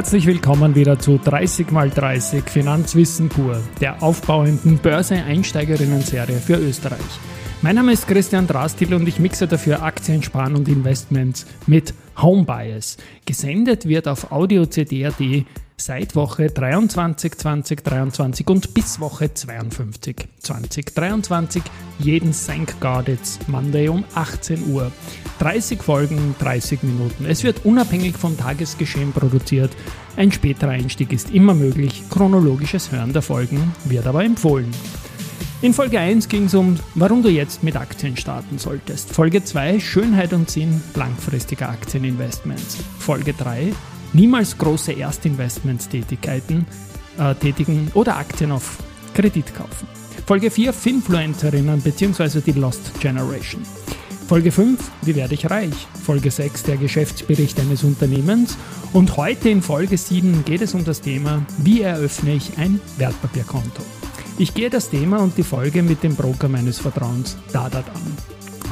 herzlich willkommen wieder zu 30x30 Finanzwissen pur, der aufbauenden Börse-Einsteigerinnen-Serie für Österreich. Mein Name ist Christian Drastil und ich mixe dafür Aktien, Sparen und Investments mit Home Bias. Gesendet wird auf audio-cd.at seit Woche 23 2023 und bis Woche 52 2023 jeden God It's Monday um 18 Uhr. 30 Folgen, 30 Minuten. Es wird unabhängig vom Tagesgeschehen produziert. Ein späterer Einstieg ist immer möglich. Chronologisches Hören der Folgen wird aber empfohlen. In Folge 1 ging es um, warum du jetzt mit Aktien starten solltest. Folge 2 Schönheit und Sinn langfristiger Aktieninvestments. Folge 3 niemals große Erstinvestments-Tätigkeiten äh, tätigen oder Aktien auf Kredit kaufen. Folge 4 Finfluencerinnen bzw. die Lost Generation. Folge 5 Wie werde ich reich? Folge 6 Der Geschäftsbericht eines Unternehmens. Und heute in Folge 7 geht es um das Thema Wie eröffne ich ein Wertpapierkonto? Ich gehe das Thema und die Folge mit dem Broker meines Vertrauens Dadat an.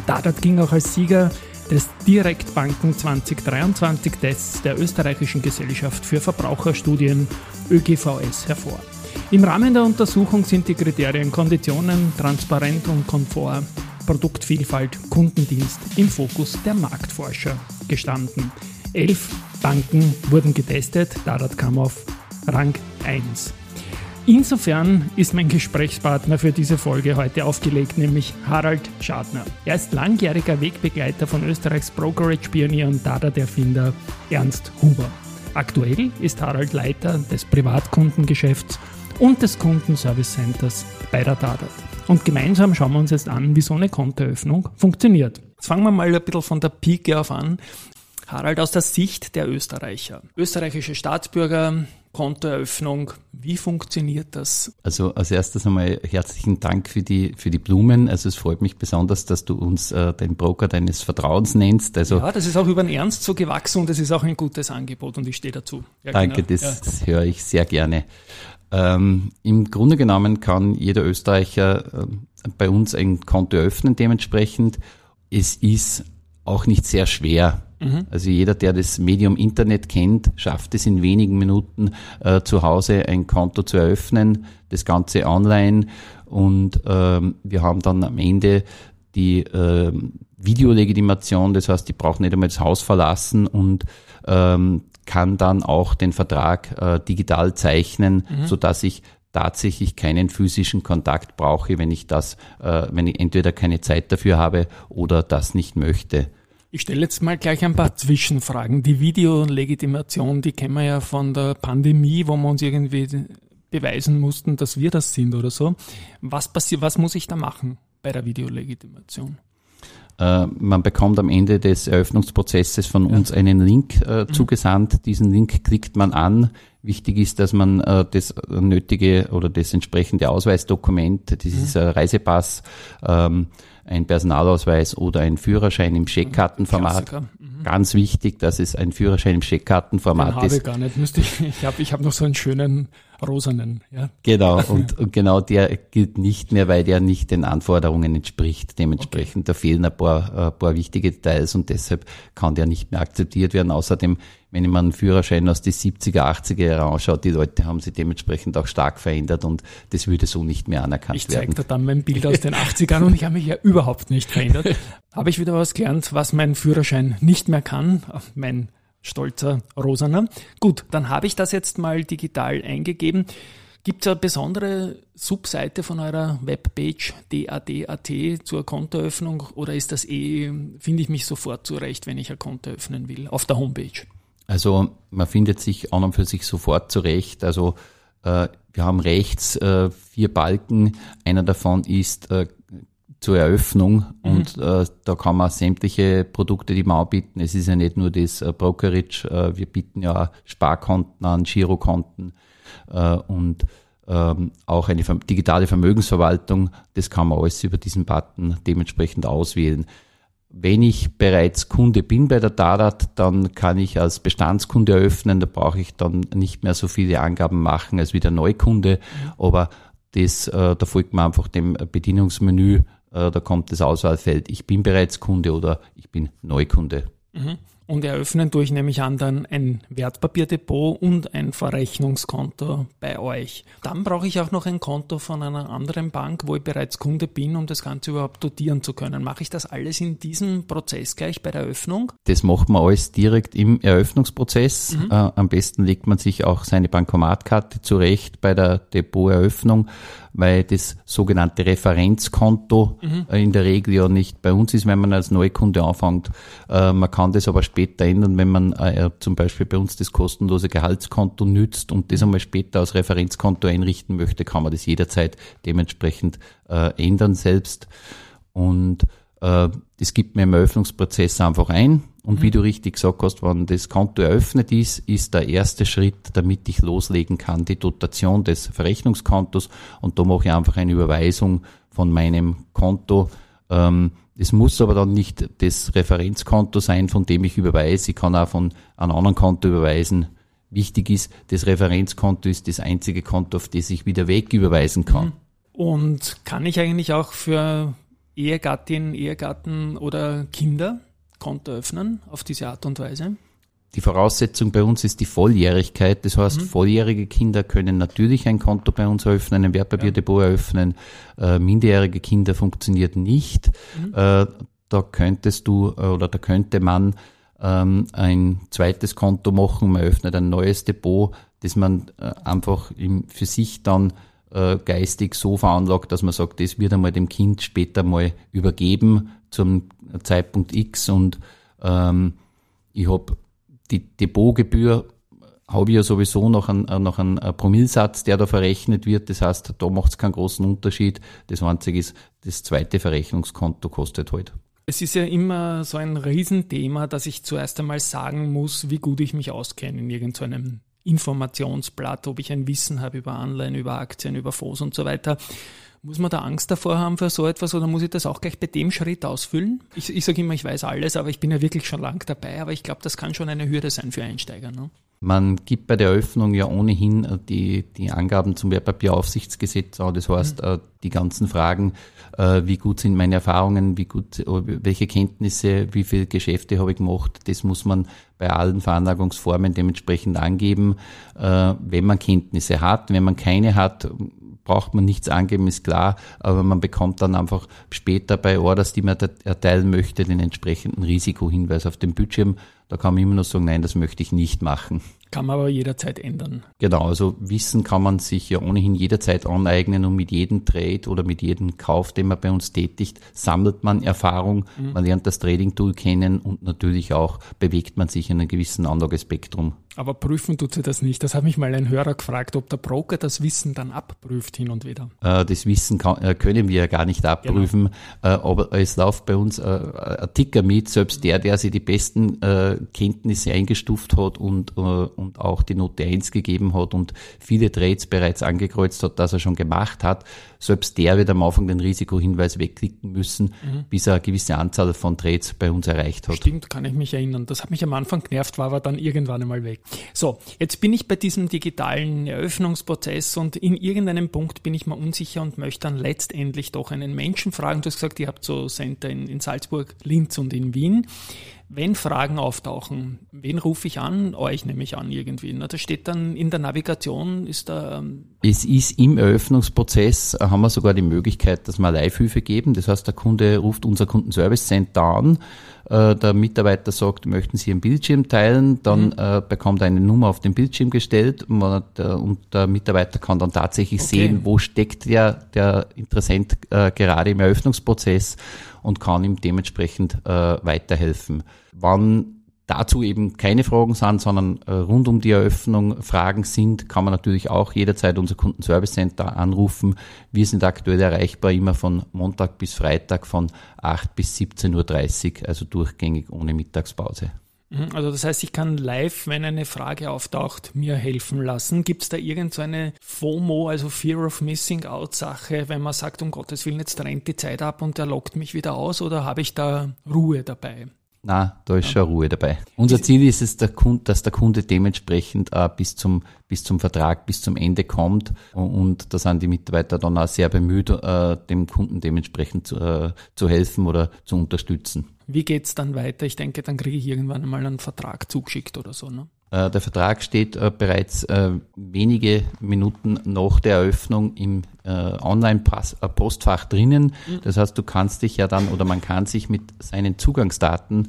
Dadat ging auch als Sieger des Direktbanken 2023 Tests der österreichischen Gesellschaft für Verbraucherstudien ÖGVS hervor. Im Rahmen der Untersuchung sind die Kriterien Konditionen, Transparent und Komfort, Produktvielfalt, Kundendienst im Fokus der Marktforscher gestanden. Elf Banken wurden getestet, Dadat kam auf Rang 1. Insofern ist mein Gesprächspartner für diese Folge heute aufgelegt, nämlich Harald Schadner. Er ist langjähriger Wegbegleiter von Österreichs Brokerage-Pionier und Dada-Erfinder Ernst Huber. Aktuell ist Harald Leiter des Privatkundengeschäfts und des Kundenservice Centers bei der Dadat. Und gemeinsam schauen wir uns jetzt an, wie so eine Kontoeröffnung funktioniert. Jetzt fangen wir mal ein bisschen von der Pike auf an. Harald, aus der Sicht der Österreicher. Österreichische Staatsbürger, Kontoeröffnung, wie funktioniert das? Also als erstes einmal herzlichen Dank für die, für die Blumen. Also es freut mich besonders, dass du uns äh, den Broker deines Vertrauens nennst. Also ja, das ist auch über den Ernst so gewachsen und das ist auch ein gutes Angebot und ich stehe dazu. Ja, danke, genau. das, ja. höre ich sehr gerne. Ähm, Im Grunde genommen kann jeder Österreicher äh, bei uns ein Konto öffnen dementsprechend. Es ist auch nicht sehr schwer. Mhm. Also jeder, der das Medium Internet kennt, schafft es in wenigen Minuten äh, zu Hause ein Konto zu eröffnen, das Ganze online und ähm, wir haben dann am Ende die äh, Videolegitimation, das heißt, die braucht nicht einmal das Haus verlassen und ähm, kann dann auch den Vertrag äh, digital zeichnen, mhm. so dass ich tatsächlich keinen physischen Kontakt brauche, wenn ich das, äh, wenn ich entweder keine Zeit dafür habe oder das nicht möchte. Ich stelle jetzt mal gleich ein paar Zwischenfragen. Die Videolegitimation, die kennen wir ja von der Pandemie, wo wir uns irgendwie beweisen mussten, dass wir das sind oder so. Was passiert, was muss ich da machen bei der Videolegitimation? Äh, man bekommt am Ende des Eröffnungsprozesses von ja. uns einen Link äh, mhm. zugesandt. Diesen Link klickt man an. Wichtig ist, dass man äh, das nötige oder das entsprechende Ausweisdokument, ist mhm. Reisepass, ähm, ein Personalausweis oder ein Führerschein im Scheckkartenformat. Mhm. Ganz wichtig, dass es ein Führerschein im Scheckkartenformat Den ist. Habe gar nicht, müsste ich. Ich habe ich hab noch so einen schönen rosanen. Ja. Genau, und, und genau der gilt nicht mehr, weil der nicht den Anforderungen entspricht. Dementsprechend, okay. da fehlen ein paar, ein paar wichtige Details und deshalb kann der nicht mehr akzeptiert werden. Außerdem, wenn man einen Führerschein aus die 70er, 80er Jahre anschaut, die Leute haben sich dementsprechend auch stark verändert und das würde so nicht mehr anerkannt ich werden. Ich zeige dir dann mein Bild aus den 80ern und ich habe mich ja überhaupt nicht verändert. Habe ich wieder was gelernt, was mein Führerschein nicht mehr kann, mein stolzer Rosaner. Gut, dann habe ich das jetzt mal digital eingegeben. Gibt es eine besondere Subseite von eurer Webpage DAD.at zur Kontoeröffnung oder ist das eh, finde ich mich sofort zurecht, wenn ich ein Konto öffnen will, auf der Homepage? Also man findet sich an und für sich sofort zurecht. Also äh, wir haben rechts äh, vier Balken. Einer davon ist äh, zur Eröffnung mhm. und äh, da kann man sämtliche Produkte, die wir anbieten. Es ist ja nicht nur das äh, Brokerage, äh, wir bieten ja Sparkonten an, Girokonten und ähm, auch eine digitale Vermögensverwaltung. Das kann man alles über diesen Button dementsprechend auswählen. Wenn ich bereits Kunde bin bei der Dadat, dann kann ich als Bestandskunde eröffnen. Da brauche ich dann nicht mehr so viele Angaben machen als wie der Neukunde. Aber das, äh, da folgt man einfach dem Bedienungsmenü. Äh, da kommt das Auswahlfeld. Ich bin bereits Kunde oder ich bin Neukunde. Mhm. Und eröffnen tue ich nämlich an dann ein Wertpapierdepot und ein Verrechnungskonto bei euch. Dann brauche ich auch noch ein Konto von einer anderen Bank, wo ich bereits Kunde bin, um das Ganze überhaupt dotieren zu können. Mache ich das alles in diesem Prozess gleich bei der Eröffnung? Das macht man alles direkt im Eröffnungsprozess. Mhm. Äh, am besten legt man sich auch seine Bankomatkarte zurecht bei der Depoteröffnung weil das sogenannte Referenzkonto mhm. Äh, in der Regel ja nicht bei uns ist, wenn man als Neukunde anfängt. Äh, man kann das aber später ändern, wenn man äh, zum Beispiel bei uns das kostenlose Gehaltskonto nützt und das einmal später als Referenzkonto einrichten möchte, kann man das jederzeit dementsprechend ändern selbst. Und das gibt mir im Eröffnungsprozess einfach ein. Und wie mhm. du richtig gesagt hast, wenn das Konto eröffnet ist, ist der erste Schritt, damit ich loslegen kann, die Dotation des Verrechnungskontos. Und da mache ich einfach eine Überweisung von meinem Konto. Ähm, es muss aber dann nicht das Referenzkonto sein, von dem ich überweise. Ich kann auch von einem anderen Konto überweisen. Wichtig ist, das Referenzkonto ist das einzige Konto, auf das ich wieder wegüberweisen kann. Mhm. Und kann ich eigentlich auch für Ehegattin, Ehegatten oder Kinder Konto öffnen auf diese Art und Weise? Die Voraussetzung bei uns ist die Volljährigkeit. Das heißt, mhm. volljährige Kinder können natürlich ein Konto bei uns eröffnen, ein Wertpapierdepot ja. eröffnen. Äh, minderjährige Kinder funktioniert nicht. Mhm. Äh, da könntest du äh, oder da könnte man ähm, ein zweites Konto machen. Man öffnet ein neues Depot, das man äh, einfach im, für sich dann äh, geistig so veranlagt, dass man sagt, das wird einmal dem Kind später mal übergeben zum Zeitpunkt X und ähm, ich habe die Depotgebühr habe ich ja sowieso noch einen, äh, noch einen äh, Promillsatz, der da verrechnet wird. Das heißt, da macht es keinen großen Unterschied. Das Einzige ist, das zweite Verrechnungskonto kostet halt. Es ist ja immer so ein Riesenthema, dass ich zuerst einmal sagen muss, wie gut ich mich auskenne in irgendeinem Informationsblatt, ob ich ein Wissen habe über Anleihen, über Aktien, über Fonds und so weiter. Muss man da Angst davor haben für so etwas oder muss ich das auch gleich bei dem Schritt ausfüllen? Ich, ich sage immer, ich weiß alles, aber ich bin ja wirklich schon lang dabei, aber ich glaube, das kann schon eine Hürde sein für Einsteiger. Ne? Man gibt bei der Eröffnung ja ohnehin äh, die, die Angaben zum Wertpapieraufsichtsgesetz. Das heißt, mhm. Äh, die ganzen Fragen, äh, wie gut sind meine Erfahrungen, wie gut, welche Kenntnisse, wie viele Geschäfte habe ich gemacht, das muss man bei allen Veranlagungsformen dementsprechend angeben, wenn man Kenntnisse hat. Wenn man keine hat, braucht man nichts angeben, ist klar, aber man bekommt dann einfach später bei Orders, die man erteilen möchte, den entsprechenden Risikohinweis auf dem Bildschirm. Da kann man immer nur sagen, nein, das möchte ich nicht machen. Kann man aber jederzeit ändern. Genau, also Wissen kann man sich ja ohnehin jederzeit aneignen und mit jedem Trade oder mit jedem Kauf, den man bei uns tätigt, sammelt man Erfahrung, mhm. man lernt das Trading-Tool kennen und natürlich auch bewegt man sich in einem gewissen Anlagespektrum. Aber prüfen tut sie das nicht. Das hat mich mal ein Hörer gefragt, ob der Broker das Wissen dann abprüft hin und wieder. Äh, das Wissen kann, äh, können wir ja gar nicht abprüfen, genau. äh, aber es läuft bei uns ein Ticker mit, selbst der, der sich die besten Kenntnisse eingestuft hat und, und auch die Note 1 gegeben hat und viele Trades bereits angekreuzt hat, dass er schon gemacht hat, selbst der wird am Anfang den Risikohinweis wegklicken müssen, mhm. bis er eine gewisse Anzahl von Trades bei uns erreicht hat. Stimmt, kann ich mich erinnern. Das hat mich am Anfang genervt, war aber dann irgendwann einmal weg. So, jetzt bin ich bei diesem digitalen Eröffnungsprozess und in irgendeinem Punkt bin ich mir unsicher und möchte dann letztendlich doch einen Menschen fragen. Du hast gesagt, ihr habt so Center in, in Salzburg, Linz und in Wien. Wenn Fragen auftauchen, wen rufe ich an? Euch nehme ich an irgendwie. Na, das steht dann in der Navigation, ist da. Ähm es ist im Eröffnungsprozess, äh, haben wir sogar die Möglichkeit, dass wir Live-Hilfe geben. Das heißt, der Kunde ruft unser Kundenservice Center an. Äh, der Mitarbeiter sagt, möchten Sie einen Bildschirm teilen, dann mhm. äh, bekommt er eine Nummer auf den Bildschirm gestellt und der Mitarbeiter kann dann tatsächlich okay. sehen, wo steckt der, der Interessent äh, gerade im Eröffnungsprozess und kann ihm dementsprechend äh, weiterhelfen. Wann dazu eben keine Fragen sind, sondern äh, rund um die Eröffnung Fragen sind, kann man natürlich auch jederzeit unser Kundenservice Center anrufen. Wir sind aktuell erreichbar immer von Montag bis Freitag von 8 bis 17.30 Uhr, also durchgängig ohne Mittagspause. Mhm, also das heißt, ich kann live, wenn eine Frage auftaucht, mir helfen lassen. Gibt es da irgendeine so FOMO, also Fear of Missing Out Sache, wenn man sagt, um Gottes Willen, jetzt rennt die Zeit ab und der lockt mich wieder aus oder habe ich da Ruhe dabei? Na, da ist schon Ruhe dabei. Unser Ziel ist es, der Kunde, dass der Kunde dementsprechend äh, bis zum bis zum Vertrag, bis zum Ende kommt und, und da sind die Mitarbeiter dann auch sehr bemüht, äh, dem Kunden dementsprechend zu, äh, zu helfen oder zu unterstützen. Wie geht's dann weiter? Ich denke, dann kriege ich irgendwann einmal einen Vertrag zugeschickt oder so, ne? Äh, der Vertrag steht äh, bereits äh, wenige Minuten nach der Eröffnung im Online-Postfach drinnen. Mhm. Das heißt, du kannst dich ja dann oder man kann sich mit seinen Zugangsdaten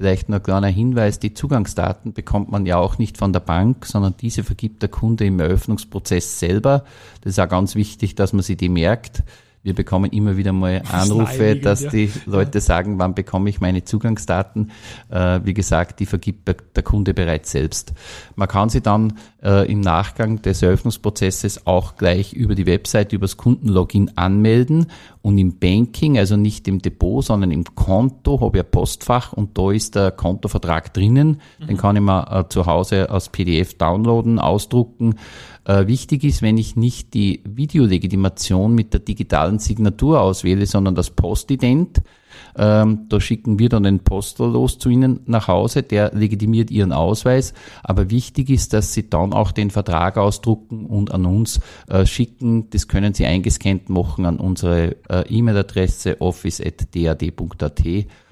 Vielleicht noch ein kleiner Hinweis, die Zugangsdaten bekommt man ja auch nicht von der Bank, sondern diese vergibt der Kunde im Eröffnungsprozess selber. Das ist auch ganz wichtig, dass man sich die merkt. Wir bekommen immer wieder mal Anrufe, dass die Leute sagen, wann bekomme ich meine Zugangsdaten. Äh, wie gesagt, die vergibt der Kunde bereits selbst. Man kann sie dann äh, im Nachgang des Eröffnungsprozesses auch gleich über die Website, über das Kundenlogin anmelden und im Banking, also nicht im Depot, sondern im Konto, habe ich ein Postfach und da ist der Kontovertrag drinnen. Mhm. Den kann ich mir äh, zu Hause als PDF downloaden, ausdrucken äh, wichtig ist, wenn ich nicht die Videolegitimation mit der digitalen Signatur auswähle, sondern das Postident. Ähm, da schicken wir dann den Postel los zu Ihnen nach Hause, der legitimiert Ihren Ausweis. Aber wichtig ist, dass Sie dann auch den Vertrag ausdrucken und an uns äh, schicken. Das können Sie eingescannt machen an unsere äh, E-Mail-Adresse office.dad.at.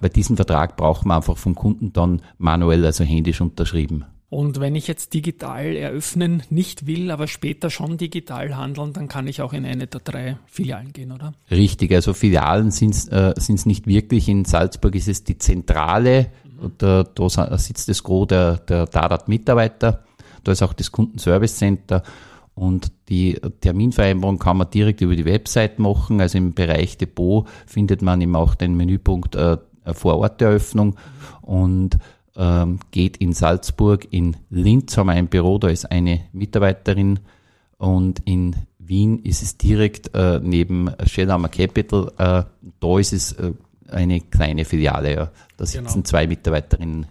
Bei diesem Vertrag brauchen wir einfach vom Kunden dann manuell, also händisch unterschrieben. Und wenn ich jetzt digital eröffnen nicht will, aber später schon digital handeln, dann kann ich auch in eine der drei Filialen gehen, oder? Richtig, also Filialen sind es äh, nicht wirklich. In Salzburg ist es die Zentrale, mhm. da, da sitzt das Gros der, der Dadat-Mitarbeiter, da ist auch das Kundenservice Center und die Terminvereinbarung kann man direkt über die Website machen. Also im Bereich Depot findet man eben auch den Menüpunkt äh, Vororteröffnung und ähm, geht in Salzburg, in Linz haben wir ein Büro, da ist eine Mitarbeiterin und in Wien ist es direkt äh, neben Schellhammer Capital, äh, da ist es äh, eine kleine Filiale, ja. da sitzen genau. zwei Mitarbeiterinnen.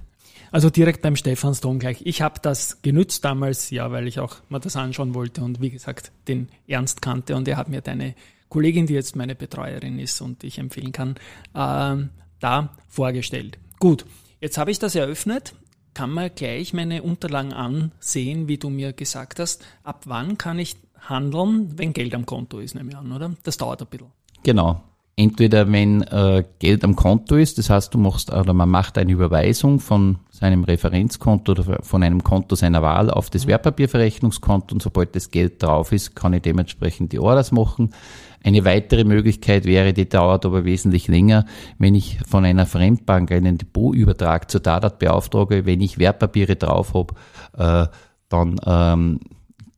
Also direkt beim Stephansdom gleich. Ich habe das genützt damals, ja, weil ich auch mal das anschauen wollte und wie gesagt den Ernst kannte und er hat mir deine Kollegin, die jetzt meine Betreuerin ist und ich empfehlen kann, äh, da vorgestellt. Gut, Jetzt habe ich das eröffnet, kann man gleich meine Unterlagen ansehen, wie du mir gesagt hast. Ab wann kann ich handeln, wenn Geld am Konto ist, nehme ich an, oder? Das dauert ein bisschen. Genau. Entweder wenn äh, Geld am Konto ist, das heißt, du machst oder man macht eine Überweisung von seinem Referenzkonto oder von einem Konto seiner Wahl auf das mhm. Wertpapierverrechnungskonto und sobald das Geld drauf ist, kann ich dementsprechend die Orders machen. Eine weitere Möglichkeit wäre, die dauert aber wesentlich länger, wenn ich von einer Fremdbank einen Depotübertrag zur Dadat beauftrage, wenn ich Wertpapiere drauf habe, äh, dann ähm,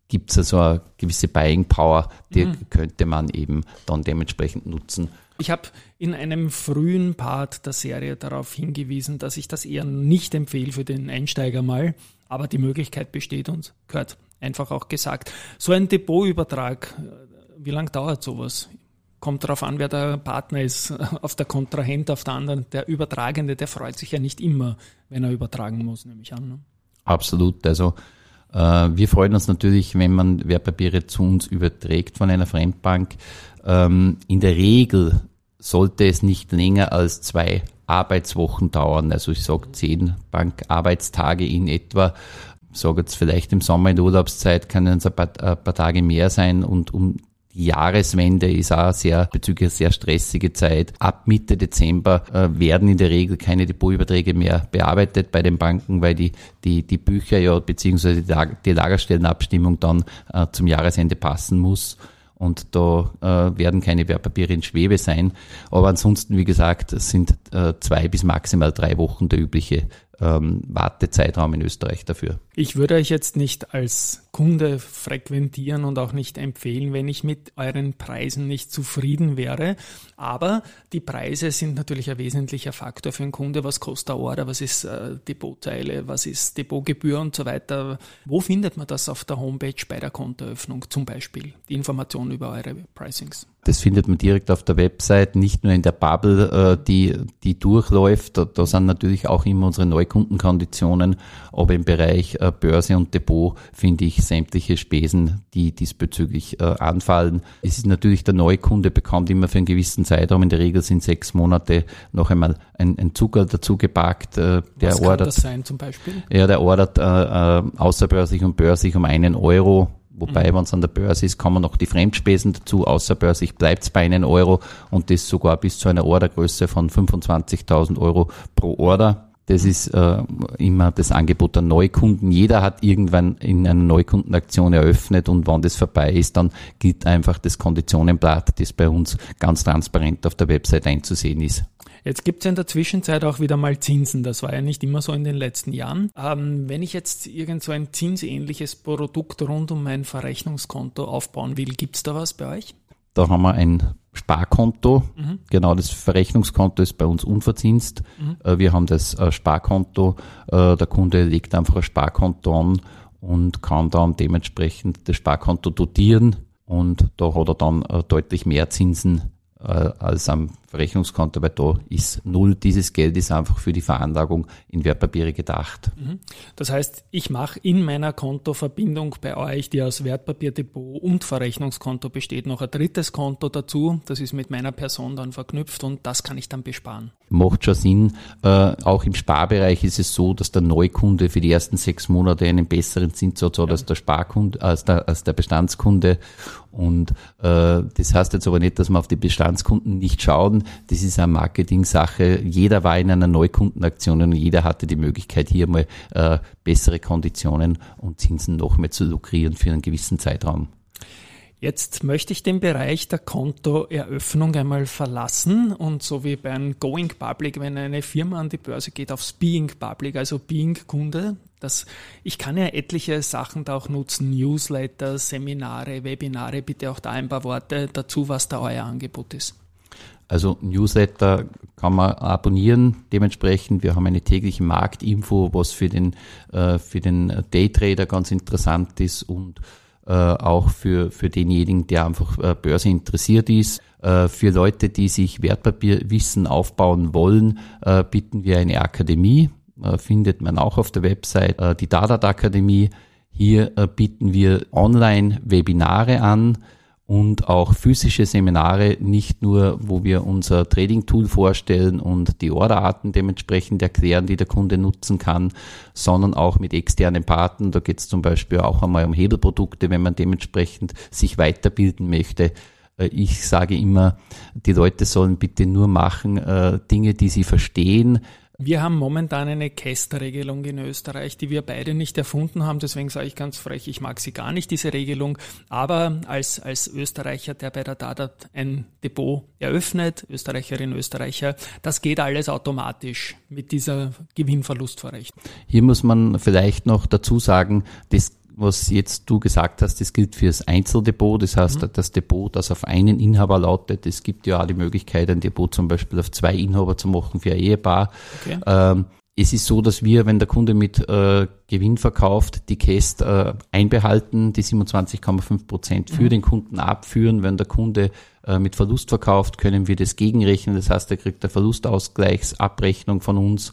gibt es also eine gewisse Buying Power, die mhm. könnte man eben dann dementsprechend nutzen. Ich habe in einem frühen Part der Serie darauf hingewiesen, dass ich das eher nicht empfehle für den Einsteiger mal, aber die Möglichkeit besteht und gehört einfach auch gesagt. So ein Depotübertrag, wie lange dauert sowas? Kommt darauf an, wer der Partner ist, auf der Kontrahent, auf der anderen. Der Übertragende, der freut sich ja nicht immer, wenn er übertragen muss, nehme ich an. Ne? Absolut. Also äh, wir freuen uns natürlich, wenn man Wertpapiere zu uns überträgt von einer Fremdbank. Ähm, in der Regel sollte es nicht länger als zwei Arbeitswochen dauern. Also ich sage zehn Bankarbeitstage in etwa. Ich sage jetzt vielleicht im Sommer in der Urlaubszeit können es ein paar, ein paar Tage mehr sein und um die Jahreswende ist auch sehr bezüglich sehr stressige Zeit. Ab Mitte Dezember äh, werden in der Regel keine Depotüberträge mehr bearbeitet bei den Banken, weil die, die, die Bücher ja beziehungsweise die Lagerstellenabstimmung dann äh, zum Jahresende passen muss und da äh, werden keine Wertpapiere in Schwebe sein. Aber ansonsten, wie gesagt, sind äh, zwei bis maximal drei Wochen der übliche ähm, Wartezeitraum in Österreich dafür. Ich würde euch jetzt nicht als Kunde frequentieren und auch nicht empfehlen, wenn ich mit euren Preisen nicht zufrieden wäre. Aber die Preise sind natürlich ein wesentlicher Faktor für einen Kunde. Was kostet der Order? Was ist äh, Depotteile? Was ist Depotgebühr und so weiter? Wo findet man das auf der Homepage bei der Kontoeröffnung zum Beispiel? Die Informationen über eure Pricings? Das findet man direkt auf der Website, nicht nur in der Bubble, äh, die, die durchläuft. Da, sind natürlich auch immer unsere Neukundenkonditionen, aber im Bereich äh, Börse und Depot finde ich sämtliche Spesen, die diesbezüglich äh, anfallen. Es ist natürlich, der Neukunde bekommt immer für einen gewissen Zeitraum, in der Regel sind sechs Monate, noch einmal ein, ein Zucker dazu gepackt. Der Was kann ordert, das sein zum Beispiel? Ja, der ordert äh, außerbörslich und börslich um einen Euro Wobei, mhm. wenn es an der Börse ist, kommen noch die Fremdspesen dazu. Außerbörslich bleibt es bei einem Euro und das sogar bis zu einer Ordergröße von 25.000 Euro pro Order. Das ist äh, immer das Angebot der Neukunden. Jeder hat irgendwann in einer Neukundenaktion eröffnet und wenn das vorbei ist, dann gilt einfach das Konditionenblatt, das bei uns ganz transparent auf der Website einzusehen ist. Jetzt gibt es ja in der Zwischenzeit auch wieder mal Zinsen. Das war ja nicht immer so in den letzten Jahren. Ähm, wenn ich jetzt irgend so ein zinsähnliches Produkt rund um mein Verrechnungskonto aufbauen will, gibt es da was bei euch? Da haben wir ein Sparkonto. Mhm. Genau, das Verrechnungskonto ist bei uns unverzinst. Mhm. Äh, wir haben das äh, Sparkonto. Äh, der Kunde legt einfach ein Sparkonto an und kann dann dementsprechend das Sparkonto dotieren und da hat er dann deutlich mehr Zinsen als am Verrechnungskonto, weil da ist null. Dieses Geld ist einfach für die Veranlagung in Wertpapiere gedacht. Mhm. Das heißt, ich mache in meiner Kontoverbindung bei euch, die aus Wertpapierdepot und Verrechnungskonto besteht, noch ein drittes Konto dazu. Das ist mit meiner Person dann verknüpft und das kann ich dann besparen. Macht schon Sinn. Äh, auch im Sparbereich ist es so, dass der Neukunde für die ersten sechs Monate einen besseren Zinssatz hat ja. als der Sparkunde, als der, als der Bestandskunde. Und äh, das heißt jetzt aber nicht, dass wir auf die Bestandskunden nicht schauen das ist eine Marketing-Sache. Jeder war in einer Neukundenaktion und jeder hatte die Möglichkeit, hier mal äh, bessere Konditionen und Zinsen noch mehr zu lukrieren für einen gewissen Zeitraum. Jetzt möchte ich den Bereich der Kontoeröffnung einmal verlassen und so wie beim Going Public, wenn eine Firma an die Börse geht, aufs Being Public, also Being Kunde. Das, ich kann ja etliche Sachen da auch nutzen, Newsletter, Seminare, Webinare, bitte auch da ein paar Worte dazu, was da euer Angebot ist. Also Newsletter kann man abonnieren. Dementsprechend, wir haben eine tägliche Marktinfo, was für den, äh, für den Daytrader ganz interessant ist und äh, auch für, für denjenigen, der einfach äh, Börse interessiert ist. Für Leute, die sich Wertpapierwissen aufbauen wollen, bieten wir eine Akademie. Findet man auch auf der Website, die Dadat Akademie. Hier bieten wir Online-Webinare an und auch physische Seminare, nicht nur, wo wir unser Trading-Tool vorstellen und die Orderarten dementsprechend erklären, die der Kunde nutzen kann, sondern auch mit externen Partnern. Da geht es zum Beispiel auch einmal um Hebelprodukte, wenn man dementsprechend sich weiterbilden möchte. Äh, ich sage immer, die Leute sollen bitte nur machen äh, Dinge, die sie verstehen, wir haben momentan eine Kästerregelung in Österreich, die wir beide nicht erfunden haben. Deswegen sage ich ganz frech, ich mag sie gar nicht, diese Regelung. Aber als, als Österreicher, der bei der Dadat ein Depot eröffnet, Österreicherin, Österreicher, das geht alles automatisch mit dieser Gewinnverlustverrechnung. Hier muss man vielleicht noch dazu sagen, das was jetzt du gesagt hast, das gilt fürs Einzeldepot. Das heißt, mhm. das Depot, das auf einen Inhaber lautet, es gibt ja auch die Möglichkeit, ein Depot zum Beispiel auf zwei Inhaber zu machen für ein Ehepaar. Okay. Ähm, es ist so, dass wir, wenn der Kunde mit äh, Gewinn verkauft, die Käst äh, einbehalten, die 27,5 Prozent für mhm. den Kunden abführen. Wenn der Kunde äh, mit Verlust verkauft, können wir das gegenrechnen. Das heißt, er kriegt eine Verlustausgleichsabrechnung von uns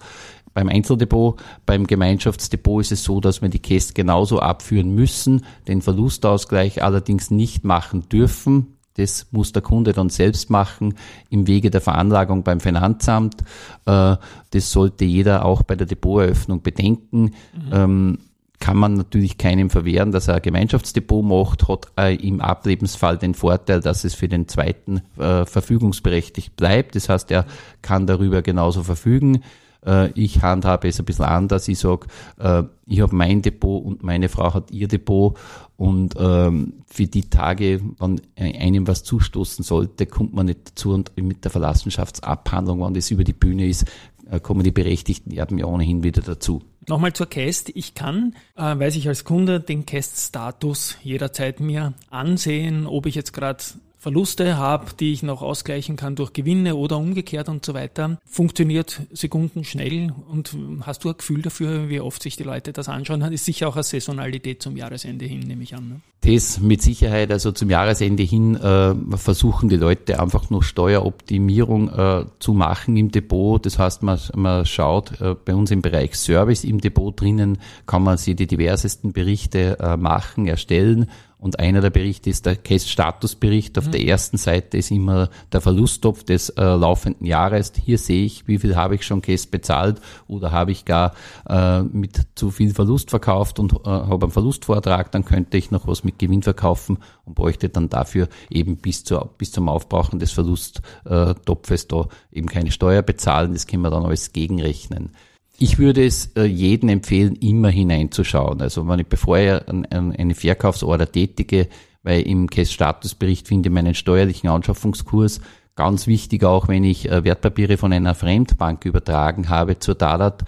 beim Einzeldepot. Beim Gemeinschaftsdepot ist es so, dass wir die Käst genauso abführen müssen, den Verlustausgleich allerdings nicht machen dürfen. Das muss der Kunde dann selbst machen im Wege der Veranlagung beim Finanzamt. Äh, das sollte jeder auch bei der Depoteröffnung bedenken. Mhm. Ähm, kann man natürlich keinem verwehren, dass er ein Gemeinschaftsdepot macht, hat im Ablebensfall den Vorteil, dass es für den zweiten äh, verfügungsberechtigt bleibt. Das heißt, er kann darüber genauso verfügen. Äh, ich handhabe es ein bisschen anders. Ich sage, äh, ich habe mein Depot und meine Frau hat ihr Depot und ähm, für die Tage, wenn einem was zustoßen sollte, kommt man nicht dazu und mit der Verlassenschaftsabhandlung, wenn das über die Bühne ist, äh, kommen die Berechtigten Erben ja ohnehin wieder dazu. Nochmal zur Cast. Ich kann, äh, weiß ich als Kunde, den Cast-Status jederzeit mir ansehen, ob ich jetzt gerade Verluste habe, die ich noch ausgleichen kann durch Gewinne oder umgekehrt und so weiter, funktioniert sekundenschnell und hast du ein Gefühl dafür, wie oft sich die Leute das anschauen? Ist sicher auch eine Saisonalität zum Jahresende hin, nehme ich an. Ne? Das mit Sicherheit, also zum Jahresende hin äh, versuchen die Leute einfach nur Steueroptimierung äh, zu machen im Depot. Das heißt, man, man schaut äh, bei uns im Bereich Service im Depot drinnen, kann man sich die diversesten Berichte äh, machen, erstellen und einer der Berichte ist der Case-Status-Bericht. Auf mhm. der ersten Seite ist immer der Verlusttopf des äh, laufenden Jahres. Hier sehe ich, wie viel habe ich schon Case bezahlt oder habe ich gar äh, mit zu viel Verlust verkauft und äh, habe einen Verlustvortrag. Dann könnte ich noch was mit Gewinn verkaufen und bräuchte dann dafür eben bis, zur, bis zum Aufbrauchen des Verlusttopfes da eben keine Steuer bezahlen. Das können wir dann alles gegenrechnen. Ich würde es äh, jedem empfehlen, immer hineinzuschauen. Also wenn ich, bevor ich eine Verkaufsorder tätige, weil im Cash-Statusbericht finde ich meinen steuerlichen Anschaffungskurs ganz wichtig, auch wenn ich äh, Wertpapiere von einer Fremdbank übertragen habe zur Dalat,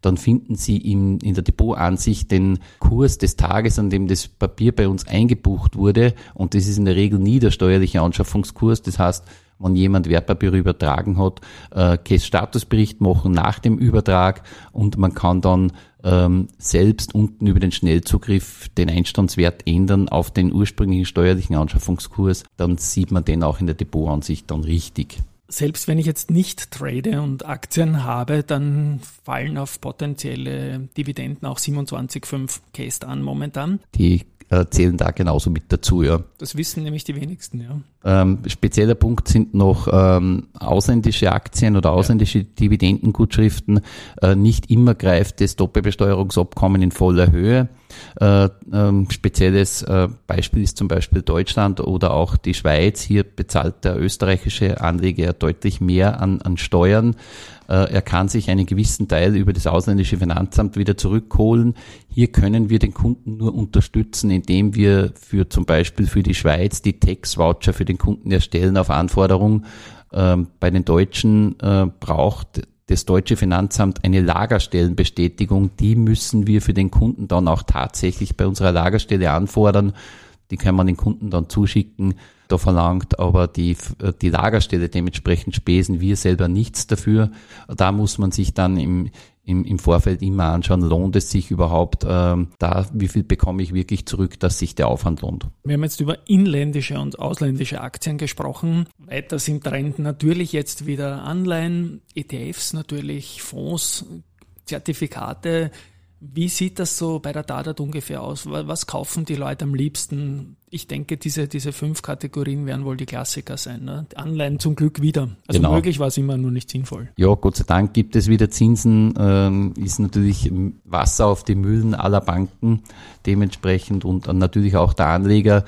dann finden Sie in, in der Depotansicht den Kurs des Tages, an dem das Papier bei uns eingebucht wurde. Und das ist in der Regel nie der steuerliche Anschaffungskurs. Das heißt, wenn jemand Wertpapiere übertragen hat, äh, Statusbericht machen nach dem Übertrag und man kann dann ähm, selbst unten über den Schnellzugriff den Einstandswert ändern auf den ursprünglichen steuerlichen Anschaffungskurs, dann sieht man den auch in der Depotansicht dann richtig. Selbst wenn ich jetzt nicht trade und Aktien habe, dann fallen auf potenzielle Dividenden auch 27,5 Cast an momentan. Die äh, zählen da genauso mit dazu, ja. Das wissen nämlich die wenigsten, ja. Ähm, spezieller Punkt sind noch ähm, ausländische Aktien oder ausländische ja. Dividendengutschriften. Äh, nicht immer greift das Doppelbesteuerungsabkommen in voller Höhe. Äh, ähm, spezielles äh, Beispiel ist zum Beispiel Deutschland oder auch die Schweiz. Hier bezahlt der österreichische Anleger deutlich mehr an, an Steuern. Äh, er kann sich einen gewissen Teil über das ausländische Finanzamt wieder zurückholen. Hier können wir den Kunden nur unterstützen, indem wir für zum Beispiel für die Schweiz die Tax-Voucher für den Kunden erstellen auf Anforderung. Ähm, bei den Deutschen braucht das deutsche Finanzamt eine Lagerstellenbestätigung. Die müssen wir für den Kunden dann auch tatsächlich bei unserer Lagerstelle anfordern. Die kann man den Kunden dann zuschicken. Da verlangt aber die, die Lagerstelle dementsprechend Spesen, wir selber nichts dafür. Da muss man sich dann im, im, im Vorfeld immer anschauen, lohnt es sich überhaupt ähm, da, wie viel bekomme ich wirklich zurück, dass sich der Aufwand lohnt. Wir haben jetzt über inländische und ausländische Aktien gesprochen. Weiter sind Trend natürlich jetzt wieder Anleihen, ETFs natürlich, Fonds, Zertifikate. Wie sieht das so bei der Dadat ungefähr aus? Was kaufen die Leute am liebsten? Ich denke, diese, diese fünf Kategorien werden wohl die Klassiker sein. Ne? Anleihen zum Glück wieder. Also genau. möglich war es immer nur nicht sinnvoll. Ja, Gott sei Dank gibt es wieder Zinsen. Ähm, ist natürlich Wasser auf die Mühlen aller Banken dementsprechend und natürlich auch der Anleger.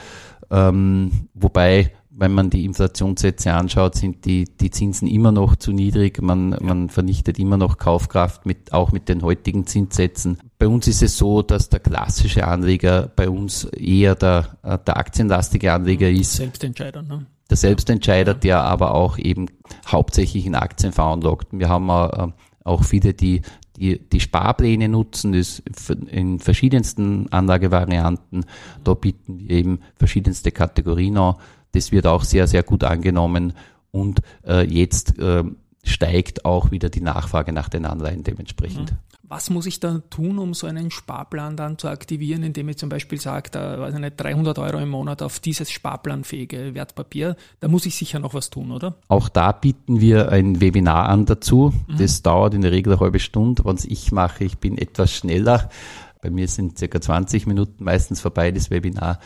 Ähm, wobei wenn man die Inflationssätze anschaut, sind die, die Zinsen immer noch zu niedrig. Man, ja. man vernichtet immer noch Kaufkraft mit, auch mit den heutigen Zinssätzen. Bei uns ist es so, dass der klassische Anleger bei uns eher der, der aktienlastige Anleger ist. Selbstentscheider, ne? Der Selbstentscheider, ja. der aber auch eben hauptsächlich in Aktien veranlagt. Wir haben äh, auch viele, die, die, die Sparpläne nutzen, das in verschiedensten Anlagevarianten. Da bieten wir eben verschiedenste Kategorien an das wird auch sehr, sehr gut angenommen und äh, jetzt äh, steigt auch wieder die Nachfrage nach den Anleihen dementsprechend. Mhm. Was muss ich da tun, um so einen Sparplan dann zu aktivieren, indem ich zum Beispiel sage, da weiß ich nicht, 300 Euro im Monat auf dieses sparplanfähige Wertpapier? Da muss ich sicher noch was tun, oder? Auch da bieten wir ein Webinar an dazu. Mhm. Das dauert in der Regel eine halbe Stunde. Was ich mache, ich bin etwas schneller. Bei mir sind circa 20 Minuten meistens vorbei, das Webinar.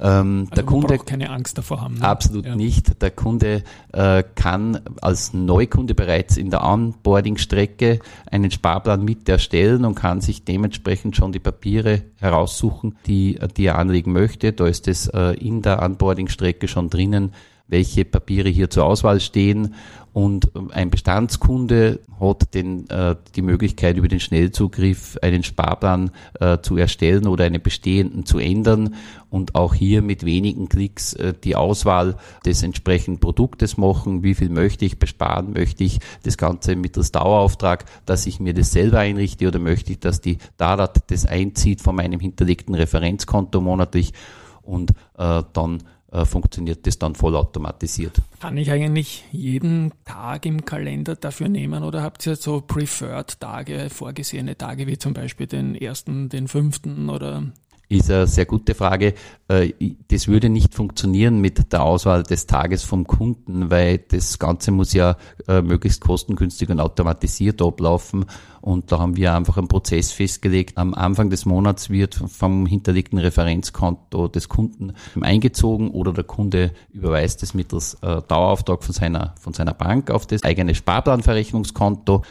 Ähm, also der Kunde keine Angst davor haben. Ne? Absolut ja. nicht. Der Kunde äh, kann als Neukunde bereits in der Onboarding-Strecke einen Sparplan mit erstellen und kann sich dementsprechend schon die Papiere heraussuchen, die, die er anlegen möchte. Da ist es äh, in der Onboarding-Strecke schon drinnen welche Papiere hier zur Auswahl stehen. Und ein Bestandskunde hat den, äh, die Möglichkeit, über den Schnellzugriff einen Sparplan äh, zu erstellen oder einen bestehenden zu ändern und auch hier mit wenigen Klicks äh, die Auswahl des entsprechenden Produktes machen. Wie viel möchte ich besparen? Möchte ich das Ganze mittels Dauerauftrag, dass ich mir das selber einrichte oder möchte ich, dass die Dadat das einzieht von meinem hinterlegten Referenzkonto monatlich und äh, dann funktioniert das dann vollautomatisiert. Kann ich eigentlich jeden Tag im Kalender dafür nehmen oder habt ihr so preferred Tage, vorgesehene Tage wie zum Beispiel den ersten, den fünften oder ist eine sehr gute Frage. Äh, das würde nicht funktionieren mit der Auswahl des Tages vom Kunden, weil das Ganze muss ja äh, möglichst kostengünstig und automatisiert ablaufen. Und da haben wir einfach einen Prozess festgelegt. Am Anfang des Monats wird vom hinterlegten Referenzkonto des Kunden eingezogen oder der Kunde überweist es mittels äh, Dauerauftrag von seiner, von seiner Bank auf das eigene Sparplanverrechnungskonto.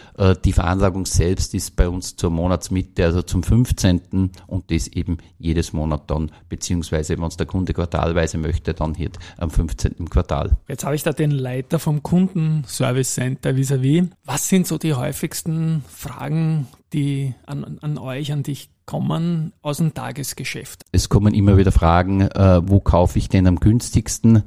Die Veranlagung selbst ist bei uns zur Monatsmitte, also zum 15. und das eben jedes Monat dann, beziehungsweise wenn es der Kunde quartalweise möchte, dann hier am 15. Quartal. Jetzt habe ich da den Leiter vom Kundenservice Center vis-à-vis. -vis. Was sind so die häufigsten Fragen? Fragen, die an, an euch, an dich kommen aus dem Tagesgeschäft? Es kommen immer wieder Fragen, äh, wo kaufe ich denn am günstigsten?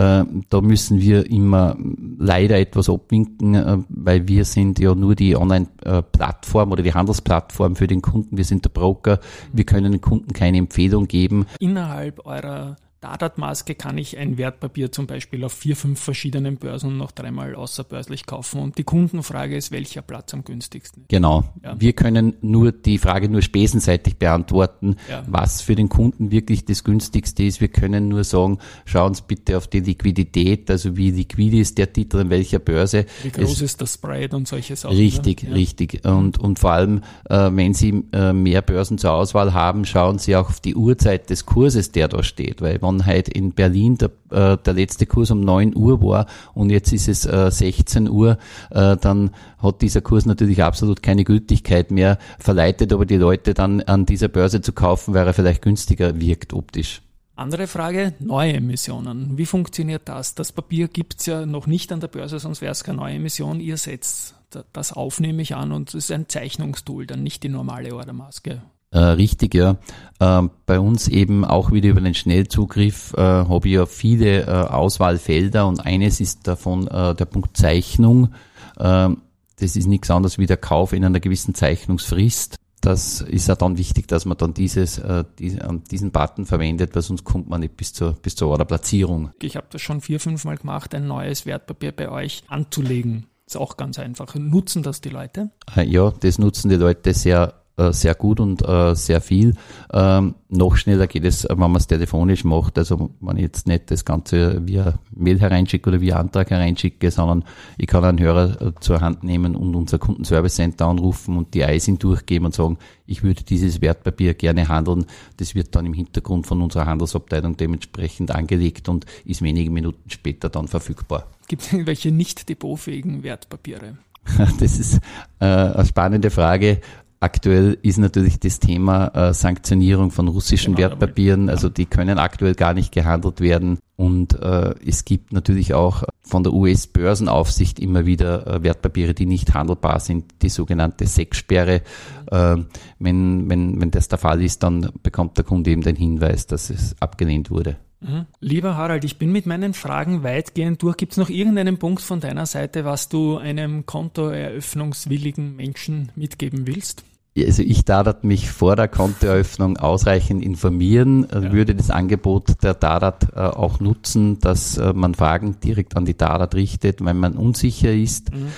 Äh, da müssen wir immer leider etwas abwinken, äh, weil wir sind ja nur die Online-Plattform oder die Handelsplattform für den Kunden. Wir sind der Broker. Wir können den Kunden keine Empfehlung geben. Innerhalb eurer Dadat-Maske kann ich ein Wertpapier zum Beispiel auf vier, fünf verschiedenen Börsen noch dreimal außerbörslich kaufen. Und die Kundenfrage ist, welcher Platz am günstigsten? Genau. Ja. Wir können nur die Frage nur spesenseitig beantworten, ja. was für den Kunden wirklich das günstigste ist. Wir können nur sagen, schauen Sie bitte auf die Liquidität, also wie liquid ist der Titel in welcher Börse. Wie groß es, ist das Spread und solche Sachen. Richtig, ja. richtig. Und, und vor allem, äh, wenn Sie äh, mehr Börsen zur Auswahl haben, schauen Sie auch auf die Uhrzeit des Kurses, der da steht, weil heute in Berlin der, äh, der letzte Kurs um 9 Uhr war und jetzt ist es äh, 16 Uhr, äh, dann hat dieser Kurs natürlich absolut keine Gültigkeit mehr, verleitet aber die Leute dann an dieser Börse zu kaufen, weil er vielleicht günstiger wirkt optisch. Andere Frage, neue Emissionen. Wie funktioniert das? Das Papier gibt's ja noch nicht an der Börse, sonst wäre es keine neue Emission. Ihr setzt das auf, nehme ich an, und es ist ein Zeichnungstool, dann nicht die normale Ordermaske. Äh, richtig, ja. Äh, bei uns eben auch wieder über den Schnellzugriff äh, habe ich ja viele äh, Auswahlfelder und eines ist davon äh, der Punkt Zeichnung. Ähm, das ist nichts anderes wie der Kauf in einer gewissen Zeichnungsfrist. Das ist ja dann wichtig, dass man dann dieses, äh, diesen Button verwendet, weil sonst kommt man nicht bis zur, bis zur Orderplatzierung. Ich habe das schon vier, fünf Mal gemacht, ein neues Wertpapier bei euch anzulegen. Ist auch ganz einfach. Nutzen das die Leute? Ja, das nutzen die Leute sehr äh, sehr gut und äh, sehr viel. Ähm, noch schneller geht es, wenn man es telefonisch macht. Also wenn ich jetzt nicht das Ganze via Mail hereinschicke oder via Antrag hereinschicke, sondern ich kann einen Hörer äh, zur Hand nehmen und unser Kundenservice Center anrufen und die ISIN durchgeben und sagen, ich würde dieses Wertpapier gerne handeln. Das wird dann im Hintergrund von unserer Handelsabteilung dementsprechend angelegt und ist wenige Minuten später dann verfügbar. Gibt es irgendwelche nicht depotfähigen Wertpapiere? Das ist äh, eine spannende Frage. Aktuell ist natürlich das Thema äh, Sanktionierung von russischen genau, Wertpapieren, also die können aktuell gar nicht gehandelt werden. Und äh, es gibt natürlich auch von der US-Börsenaufsicht immer wieder äh, Wertpapiere, die nicht handelbar sind, die sogenannte SEC-Sperre. Äh, wenn, wenn, wenn das der Fall ist, dann bekommt der Kunde eben den Hinweis, dass es abgelehnt wurde. Mhm. Lieber Harald, ich bin mit meinen Fragen weitgehend durch. Gibt es noch irgendeinen Punkt von deiner Seite, was du einem kontoeröffnungswilligen Menschen mitgeben willst? Also ich Dadat mich vor der Kontoeröffnung ausreichend informieren, äh, ja. würde das Angebot der Dadat äh, auch nutzen, dass äh, man Fragen direkt an die Dadat richtet, wenn man unsicher ist. Mhm.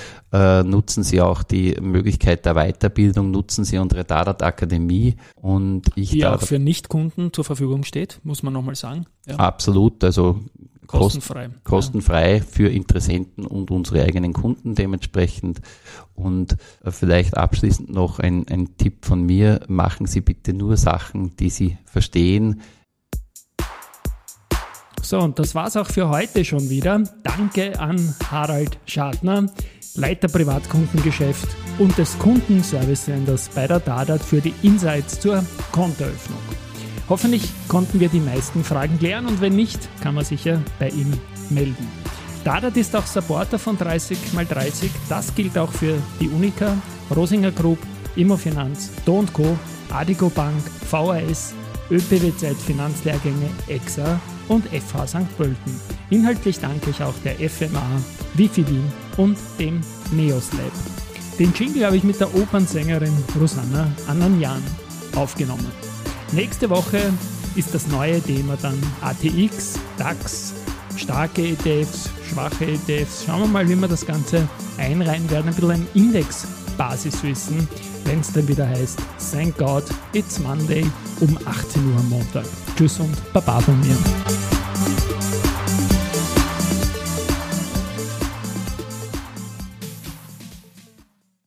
nutzen Sie auch die Möglichkeit der Weiterbildung, nutzen Sie unsere Dadat Akademie und ich die Dadat, auch für Nichtkunden zur Verfügung steht, muss man nochmal sagen. Ja. Absolut, also Kostenfrei. Kostenfrei für Interessenten und unsere eigenen Kunden dementsprechend. Und äh, vielleicht abschließend noch ein, ein Tipp von mir. Machen Sie bitte nur Sachen, die Sie verstehen. So, und das war's auch für heute schon wieder. Danke an Harald Schadner, Leiter Privatkundengeschäft und des Kundenservice-Senders bei der Dadat für die Insights zur Kontoeröffnung. Hoffentlich konnten wir die meisten Fragen klären und wenn nicht, kann man sich ja bei ihm melden. Dadat ist auch Supporter von 30x30. Das gilt auch für die Unica, Rosinger Group, Immofinanz, Do Co., Adigo Bank, VAS, ÖPWZ Finanzlehrgänge, EXA und FH St. Pölten. Inhaltlich danke ich auch der FMA, Wifi Wien und dem Neos Lab. Den Jingle habe ich mit der Opernsängerin Rosanna Ananjan aufgenommen. Nächste Woche ist das neue Thema dann ATX, DAX, starke ETFs, schwache ETFs. Schauen wir mal, wie wir das Ganze einreihen werden. Ein bisschen ein Index-Basiswissen, wenn es dann wieder heißt, thank God, it's Monday um 18 Uhr am Montag. Tschüss und Baba von mir.